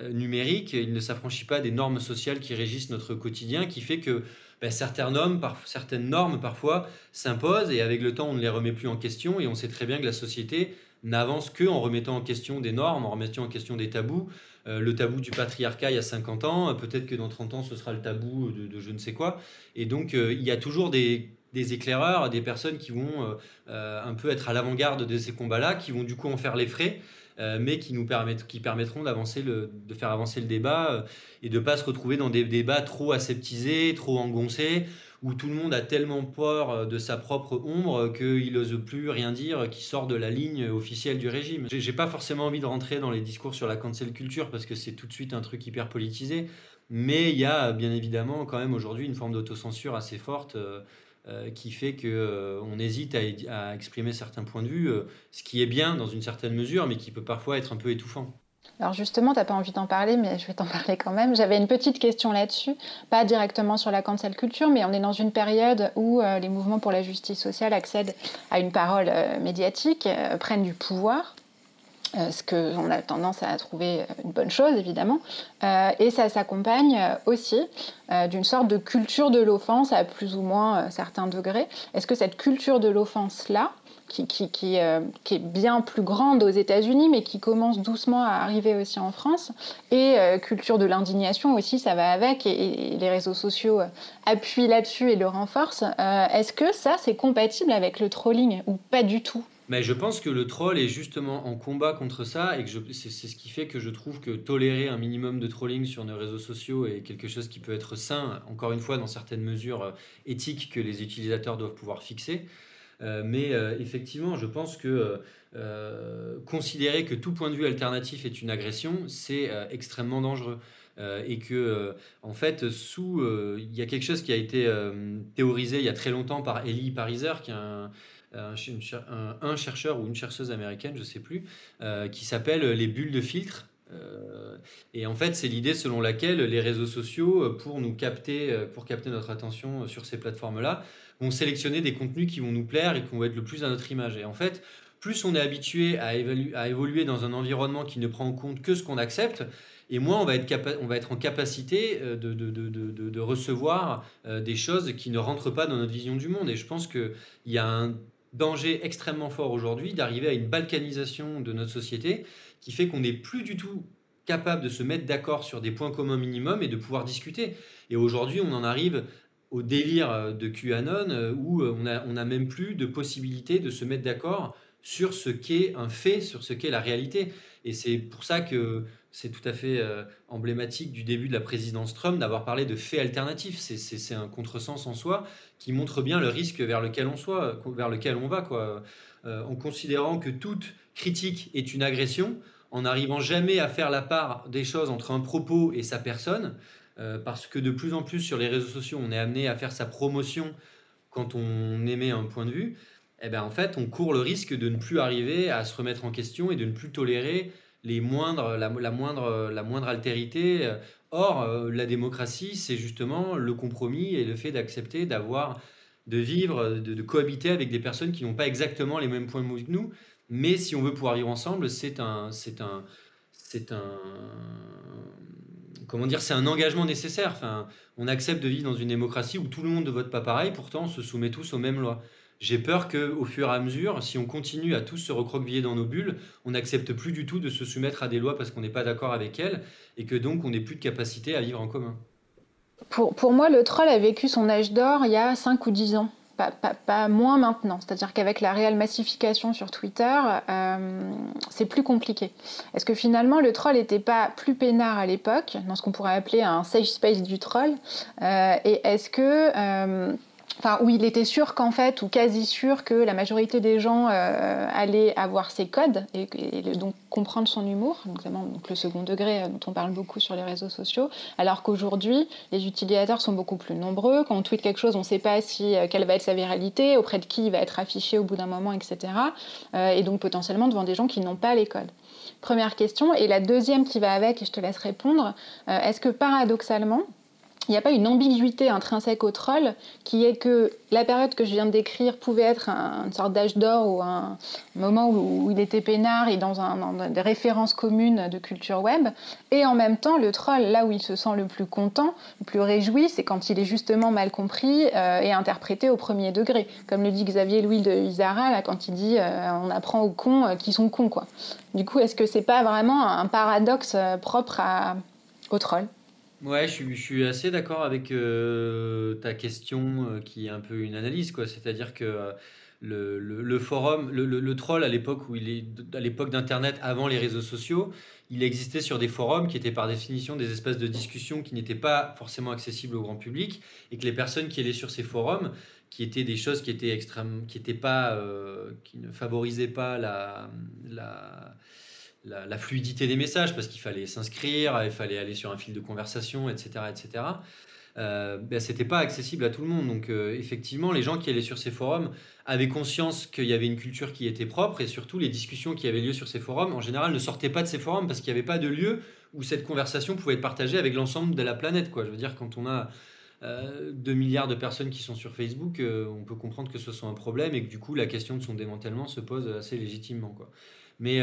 numérique, il ne s'affranchit pas des normes sociales qui régissent notre quotidien, qui fait que ben, certaines, normes, parfois s'imposent et avec le temps on ne les remet plus en question et on sait très bien que la société n'avance que en remettant en question des normes, en remettant en question des tabous. Euh, le tabou du patriarcat il y a 50 ans, peut-être que dans 30 ans ce sera le tabou de, je ne sais quoi. Et donc euh, il y a toujours des, éclaireurs, des personnes qui vont euh, un peu être à l'avant-garde de ces combats-là, qui vont du coup en faire les frais. Mais qui nous permettent, qui permettront d'avancer de faire avancer le débat et de pas se retrouver dans des débats trop aseptisés, trop engoncés, où tout le monde a tellement peur euh, de sa propre ombre qu'il n'ose plus rien dire qui sort de la ligne officielle du régime. J'ai pas forcément envie de rentrer dans les discours sur la cancel culture parce que c'est tout de suite un truc hyper politisé, mais il y a bien évidemment quand même aujourd'hui une forme d'autocensure assez forte. Euh, euh, qui fait qu'on on hésite à, exprimer certains points de vue, ce qui est bien dans une certaine mesure, mais qui peut parfois être un peu étouffant. Alors justement, tu n'as pas envie d'en parler, mais je vais t'en parler quand même. J'avais une petite question là-dessus, pas directement sur la cancel culture, mais on est dans une période où euh, les mouvements pour la justice sociale accèdent à une parole euh, médiatique, euh, prennent du pouvoir, ce qu'on a tendance à trouver une bonne chose, évidemment. et ça s'accompagne aussi d'une sorte de culture de l'offense à plus ou moins certains degrés. Est-ce que cette culture de l'offense-là, qui, euh, qui, est bien plus grande aux États-Unis, mais qui commence doucement à arriver aussi en France. Et euh, culture de l'indignation aussi, ça va avec, et, les réseaux sociaux euh, appuient là-dessus et le renforcent. Est-ce que ça, c'est compatible avec le trolling ou pas du tout? Mais je pense que le troll est justement en combat contre ça et que c'est ce qui fait que je trouve que tolérer un minimum de trolling sur nos réseaux sociaux est quelque chose qui peut être sain, encore une fois dans certaines mesures éthiques que les utilisateurs doivent pouvoir fixer. Euh, mais euh, effectivement, je pense que euh, considérer que tout point de vue alternatif est une agression, c'est extrêmement dangereux. et que en fait sous il y a quelque chose qui a été théorisé il y a très longtemps par Elie Pariser qui est un, un, chercheur ou une chercheuse américaine je sais plus qui s'appelle les bulles de filtre et en fait c'est l'idée selon laquelle les réseaux sociaux pour nous capter pour capter notre attention sur ces plateformes là vont sélectionner des contenus qui vont nous plaire et qui vont être le plus à notre image. Et en fait, plus on est habitué à, évoluer dans un environnement qui ne prend en compte que ce qu'on accepte, et moins on va être, en capacité euh, de, de, recevoir euh, des choses qui ne rentrent pas dans notre vision du monde. Et je pense qu'il y a un danger extrêmement fort aujourd'hui d'arriver à une balkanisation de notre société qui fait qu'on n'est plus du tout capable de se mettre d'accord sur des points communs minimums et de pouvoir discuter. Et aujourd'hui, on en arrive au délire de QAnon euh, où euh, on n'a on a même plus de possibilité de se mettre d'accord sur ce qu'est un fait, sur ce qu'est la réalité. Et c'est pour ça que c'est tout à fait emblématique du début de la présidence Trump d'avoir parlé de faits alternatifs. C'est un contresens en soi qui montre bien le risque vers lequel on, soit, vers lequel on va. Quoi. en considérant que toute critique est une agression, en n'arrivant jamais à faire la part des choses entre un propos et sa personne, euh, parce que de plus en plus sur les réseaux sociaux, on est amené à faire sa promotion quand on émet un point de vue, eh ben en fait, on court le risque de ne plus arriver à se remettre en question et de ne plus tolérer les moindres, la, moindre, la moindre altérité. Or, euh, la démocratie, c'est justement le compromis et le fait d'accepter d'avoir, de vivre, de, de, cohabiter avec des personnes qui n'ont pas exactement les mêmes points de vue que nous. Mais si on veut pouvoir vivre ensemble, c'est un, c'est un, c'est un, comment dire, c'est un engagement nécessaire. Enfin, on accepte de vivre dans une démocratie où tout le monde ne vote pas pareil, pourtant on se soumet tous aux mêmes lois. J'ai peur qu'au fur et à mesure, si on continue à tous se recroqueviller dans nos bulles, on n'accepte plus du tout de se soumettre à des lois parce qu'on n'est pas d'accord avec elles et que donc on n'ait plus de capacité à vivre en commun. Pour, pour moi, le troll a vécu son âge d'or il y a 5 ou 10 ans pas, moins maintenant. C'est-à-dire qu'avec la réelle massification sur Twitter, euh, c'est plus compliqué. Est-ce que finalement le troll n'était pas plus peinard à l'époque, dans ce qu'on pourrait appeler un safe space du troll euh, Et est-ce que euh, enfin où il était sûr qu'en fait, ou quasi sûr que la majorité des gens euh, allaient avoir ses codes et, donc comprendre son humour, notamment le second degré euh, dont on parle beaucoup sur les réseaux sociaux, alors qu'aujourd'hui, les utilisateurs sont beaucoup plus nombreux. Quand on tweet quelque chose, on ne sait pas si euh, quelle va être sa viralité, auprès de qui il va être affiché au bout d'un moment, etc. et donc potentiellement devant des gens qui n'ont pas les codes. Première question. Et la deuxième qui va avec, et je te laisse répondre, est-ce que paradoxalement, il n'y a pas une ambiguïté intrinsèque au troll qui est que la période que je viens de décrire pouvait être une sorte d'âge d'or ou un moment où, il était peinard et dans, un, des références communes de culture web. Et en même temps, le troll, là où il se sent le plus content, le plus réjoui, c'est quand il est justement mal compris euh, et interprété au premier degré. Comme le dit Xavier Louis de Isara, quand il dit euh, on apprend aux cons euh, qui sont cons. Quoi. Du coup, est-ce que c'est pas vraiment un paradoxe propre au troll? Ouais, je suis, assez d'accord avec euh, ta question euh, qui est un peu une analyse, quoi. C'est-à-dire que euh, le, forum, le, troll à l'époque où il est, à l'époque d'Internet, avant les réseaux sociaux, il existait sur des forums qui étaient par définition des espaces de discussion qui n'étaient pas forcément accessibles au grand public et que les personnes qui allaient sur ces forums, qui étaient des choses qui étaient extrêmement, qui étaient pas, qui ne favorisaient pas la la, fluidité des messages parce qu'il fallait s'inscrire, il fallait aller sur un fil de conversation, etc. etc. Euh, ben, c'était pas accessible à tout le monde. Donc euh, effectivement, les gens qui allaient sur ces forums avaient conscience qu'il y avait une culture qui était propre et surtout les discussions qui avaient lieu sur ces forums, en général, ne sortaient pas de ces forums parce qu'il n'y avait pas de lieu où cette conversation pouvait être partagée avec l'ensemble de la planète. Quoi. Je veux dire, quand on a 2 euh, milliards de personnes qui sont sur Facebook, euh, on peut comprendre que ce soit un problème et que du coup, la question de son démantèlement se pose assez légitimement. Quoi. Mais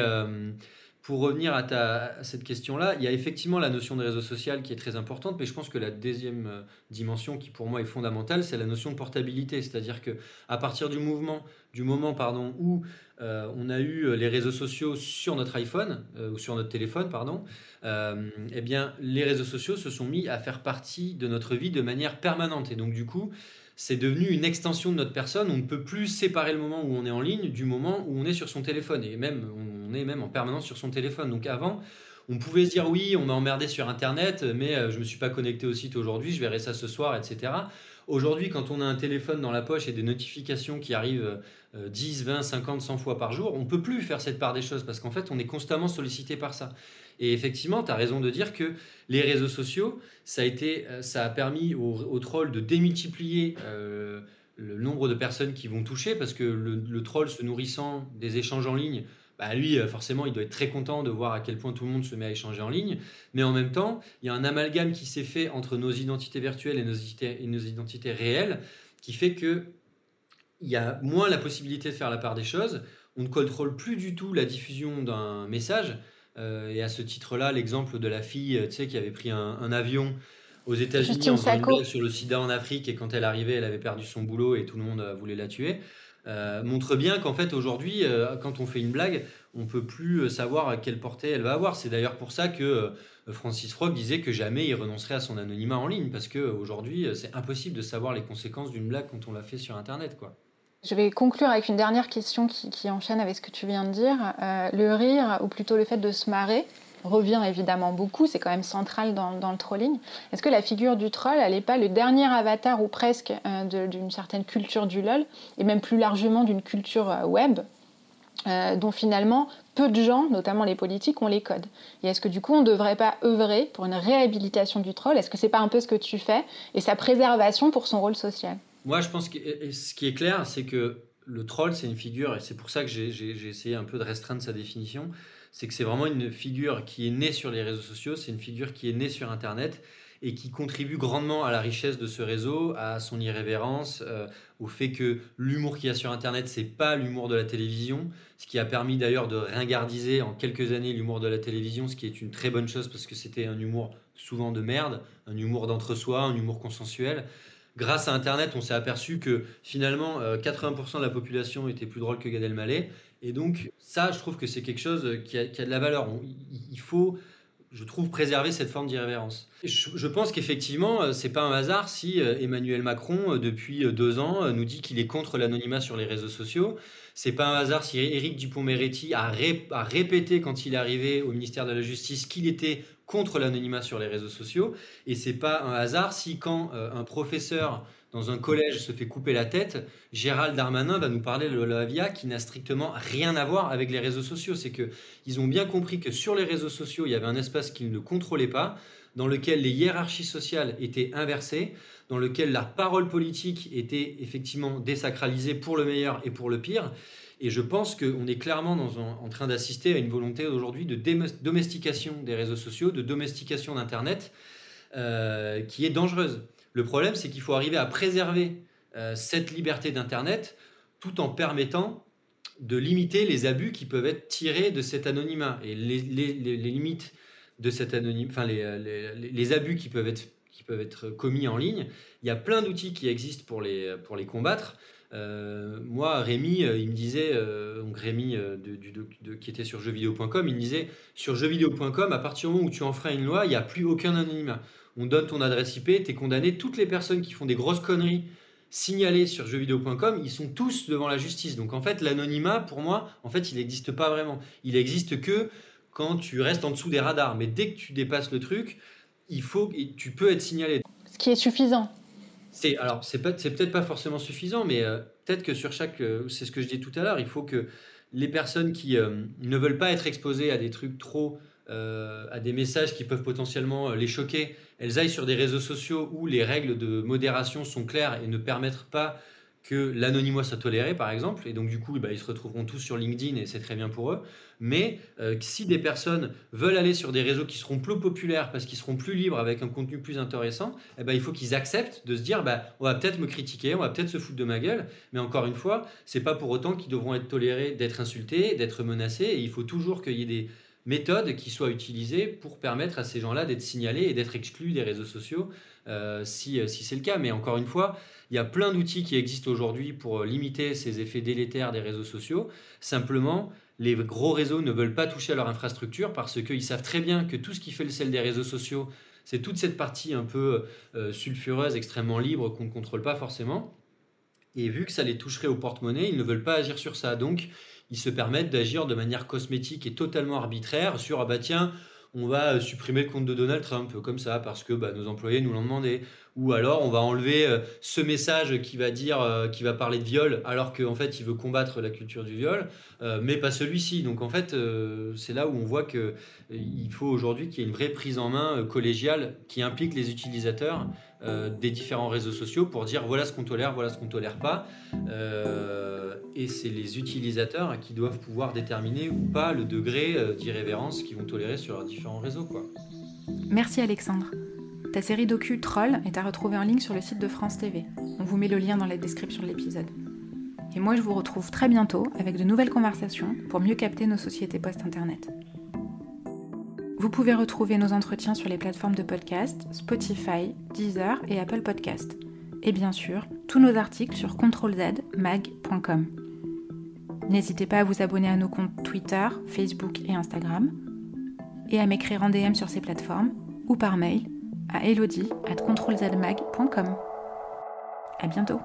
pour revenir à, cette question-là, il y a effectivement la notion de réseau social qui est très importante, mais je pense que la deuxième euh, dimension qui pour moi est fondamentale, c'est la notion de portabilité. C'est-à-dire que à partir du mouvement, du moment pardon, où euh, on a eu euh, les réseaux sociaux sur notre iPhone ou sur notre téléphone, pardon, eh bien les réseaux sociaux se sont mis à faire partie de notre vie de manière permanente. Et donc du coup, c'est devenu une extension de notre personne. On ne peut plus séparer le moment où on est en ligne du moment où on est sur son téléphone. Et même, même en permanence sur son téléphone. Donc avant, on pouvait se dire oui, on m'a emmerdé sur Internet, mais euh, je ne me suis pas connecté au site aujourd'hui, je verrai ça ce soir, etc. Aujourd'hui, quand on a un téléphone dans la poche et des notifications qui arrivent 10, 20, 50, 100 fois par jour, on ne peut plus faire cette part des choses parce qu'en fait, on est constamment sollicité par ça. Et effectivement, tu as raison de dire que les réseaux sociaux, ça a, été, euh, ça a permis aux, trolls de démultiplier euh, le nombre de personnes qui vont toucher, parce que le, troll se nourrissant des échanges en ligne, bah lui, euh, forcément, il doit être très content de voir à quel point tout le monde se met à échanger en ligne. Mais en même temps, il y a un amalgame qui s'est fait entre nos identités virtuelles et nos identités, et nos identités réelles, qui fait que il y a moins la possibilité de faire la part des choses. On ne contrôle plus du tout la diffusion d'un message. Euh, et à ce titre-là, l'exemple de la fille tu sais, qui avait pris un, avion aux États-Unis en sur le sida en Afrique et quand elle arrivait, elle avait perdu son boulot et tout le monde euh, voulait la tuer. Euh, montre bien qu'en fait aujourd'hui, quand on fait une blague, on peut plus savoir à quelle portée elle va avoir. C'est d'ailleurs pour ça que Francis Frog disait que jamais il renoncerait à son anonymat en ligne parce qu'aujourd'hui, c'est impossible de savoir les conséquences d'une blague quand on la fait sur Internet, quoi. Je vais conclure avec une dernière question qui, enchaîne avec ce que tu viens de dire. Euh, le rire, ou plutôt le fait de se marrer, revient évidemment beaucoup, c'est quand même central dans, le trolling. Est-ce que la figure du troll, elle n'est pas le dernier avatar ou presque euh, d'une certaine culture du LOL, et même plus largement d'une culture euh, web, dont finalement peu de gens, notamment les politiques, ont les codes? Et est-ce que du coup on ne devrait pas œuvrer pour une réhabilitation du troll? Est-ce que c'est pas un peu ce que tu fais et sa préservation pour son rôle social? Moi, je pense que ce qui est clair, c'est que le troll, c'est une figure, et c'est pour ça que j'ai essayé un peu de restreindre sa définition, c'est que c'est vraiment une figure qui est née sur les réseaux sociaux, c'est une figure qui est née sur Internet et qui contribue grandement à la richesse de ce réseau, à son irrévérence, euh, au fait que l'humour qu'il y a sur Internet, c'est pas l'humour de la télévision, ce qui a permis d'ailleurs de ringardiser en quelques années l'humour de la télévision, ce qui est une très bonne chose parce que c'était un humour souvent de merde, un humour d'entre-soi, un humour consensuel grâce à Internet, on s'est aperçu que finalement, 80% euh, de la population était plus drôle que Gad Elmaleh. Et donc, ça, je trouve que c'est quelque chose qui a, de la valeur. il faut, je trouve, préserver cette forme d'irrévérence. Je, pense qu'effectivement, euh, c'est pas un hasard si euh, Emmanuel Macron, depuis deux ans, nous dit qu'il est contre l'anonymat sur les réseaux sociaux. C'est pas un hasard si Éric Dupont-Moretti a, a, répété quand il est arrivé au ministère de la Justice qu'il était contre l'anonymat sur les réseaux sociaux. Et c'est pas un hasard si quand euh, un professeur dans un collège se fait couper la tête, Gérald Darmanin va nous parler de la via qui n'a strictement rien à voir avec les réseaux sociaux. C'est que ils ont bien compris que sur les réseaux sociaux, il y avait un espace qu'ils ne contrôlaient pas, dans lequel les hiérarchies sociales étaient inversées, dans lequel la parole politique était effectivement désacralisée pour le meilleur et pour le pire. Et je pense qu'on est clairement en train d'assister à une volonté aujourd'hui de domestication des réseaux sociaux, de domestication d'Internet. qui est dangereuse. Le problème, c'est qu'il faut arriver à préserver cette liberté d'Internet tout en permettant de limiter les abus qui peuvent être tirés de cet anonymat. Et les, limites de cet enfin les, abus qui peuvent, être, qui peuvent être commis en ligne, il y a plein d'outils qui existent pour les, pour les combattre. Euh, moi, Rémi, euh, il me disait, euh, donc Rémi du, qui était sur jeuxvideo.com, il me disait sur jeuxvideo.com, à partir du moment où tu en feras une loi, il n'y a plus aucun anonymat. On donne ton adresse IP, tu es condamné. Toutes les personnes qui font des grosses conneries signalés sur jeuxvideo.com, ils sont tous devant la justice. Donc en fait, l'anonymat, pour moi, en fait, il n'existe pas vraiment. Il existe que quand tu restes en dessous des radars. Mais dès que tu dépasses le truc, il faut, tu peux être signalé. Ce qui est suffisant. C'est alors c'est peut-être pas forcément suffisant, mais euh, peut-être que sur chaque, euh, c'est ce que je dis tout à l'heure, il faut que les personnes qui euh, ne veulent pas être exposées à des trucs trop à des messages qui peuvent potentiellement les choquer, elles aillent sur des réseaux sociaux où les règles de modération sont claires et ne permettent pas que l'anonymat soit toléré, par exemple, et donc du coup, bah, ils se retrouveront tous sur LinkedIn et c'est très bien pour eux. Mais euh, si des personnes veulent aller sur des réseaux qui seront plus populaires parce qu'ils seront plus libres avec un contenu plus intéressant, eh ben, il faut qu'ils acceptent de se dire, bah, on va peut-être me critiquer, on va peut-être se foutre de ma gueule, mais encore une fois, c'est pas pour autant qu'ils devront être tolérés d'être insultés, d'être menacés, et il faut toujours qu'il y ait des méthode qui soit utilisée pour permettre à ces gens-là d'être signalés et d'être exclus des réseaux sociaux euh, si, euh, si c'est le cas. Mais encore une fois, il y a plein d'outils qui existent aujourd'hui pour limiter ces effets délétères des réseaux sociaux. Simplement, les gros réseaux ne veulent pas toucher à leur infrastructure parce qu'ils savent très bien que tout ce qui fait le sel des réseaux sociaux, c'est toute cette partie un peu euh, sulfureuse, extrêmement libre qu'on ne contrôle pas forcément. Et vu que ça les toucherait au porte-monnaie, ils ne veulent pas agir sur ça. Donc, ils se permettent d'agir de manière cosmétique et totalement arbitraire sur ah bah tiens, on va supprimer le compte de Donald Trump comme ça parce que bah, nos employés nous l'ont demandé. Ou alors on va enlever euh, ce message qui va dire, euh, qui va parler de viol alors qu'en fait il veut combattre la culture du viol, euh, mais pas celui-ci. Donc en fait c'est là où on voit que il faut aujourd'hui qu'il y ait une vraie prise en main collégiale qui implique les utilisateurs des différents réseaux sociaux pour dire voilà ce qu'on tolère, voilà ce qu'on tolère pas et c'est les utilisateurs qui doivent pouvoir déterminer ou pas le degré euh, d'irrévérence qu'ils vont tolérer sur leurs différents réseaux. Quoi. Merci Alexandre. Ta série docu Troll est à retrouver en ligne sur le site de France TV. On vous met le lien dans la description de l'épisode. Et moi je vous retrouve très bientôt avec de nouvelles conversations pour mieux capter nos sociétés post-internet. Vous pouvez retrouver nos entretiens sur les plateformes de podcast Spotify, Deezer et Apple Podcast. Et bien sûr, tous nos articles sur controlzmag.com. N'hésitez pas à vous abonner à nos comptes Twitter, Facebook et Instagram, et à m'écrire en DM sur ces plateformes ou par mail à elodie at controlzmag.com. À bientôt!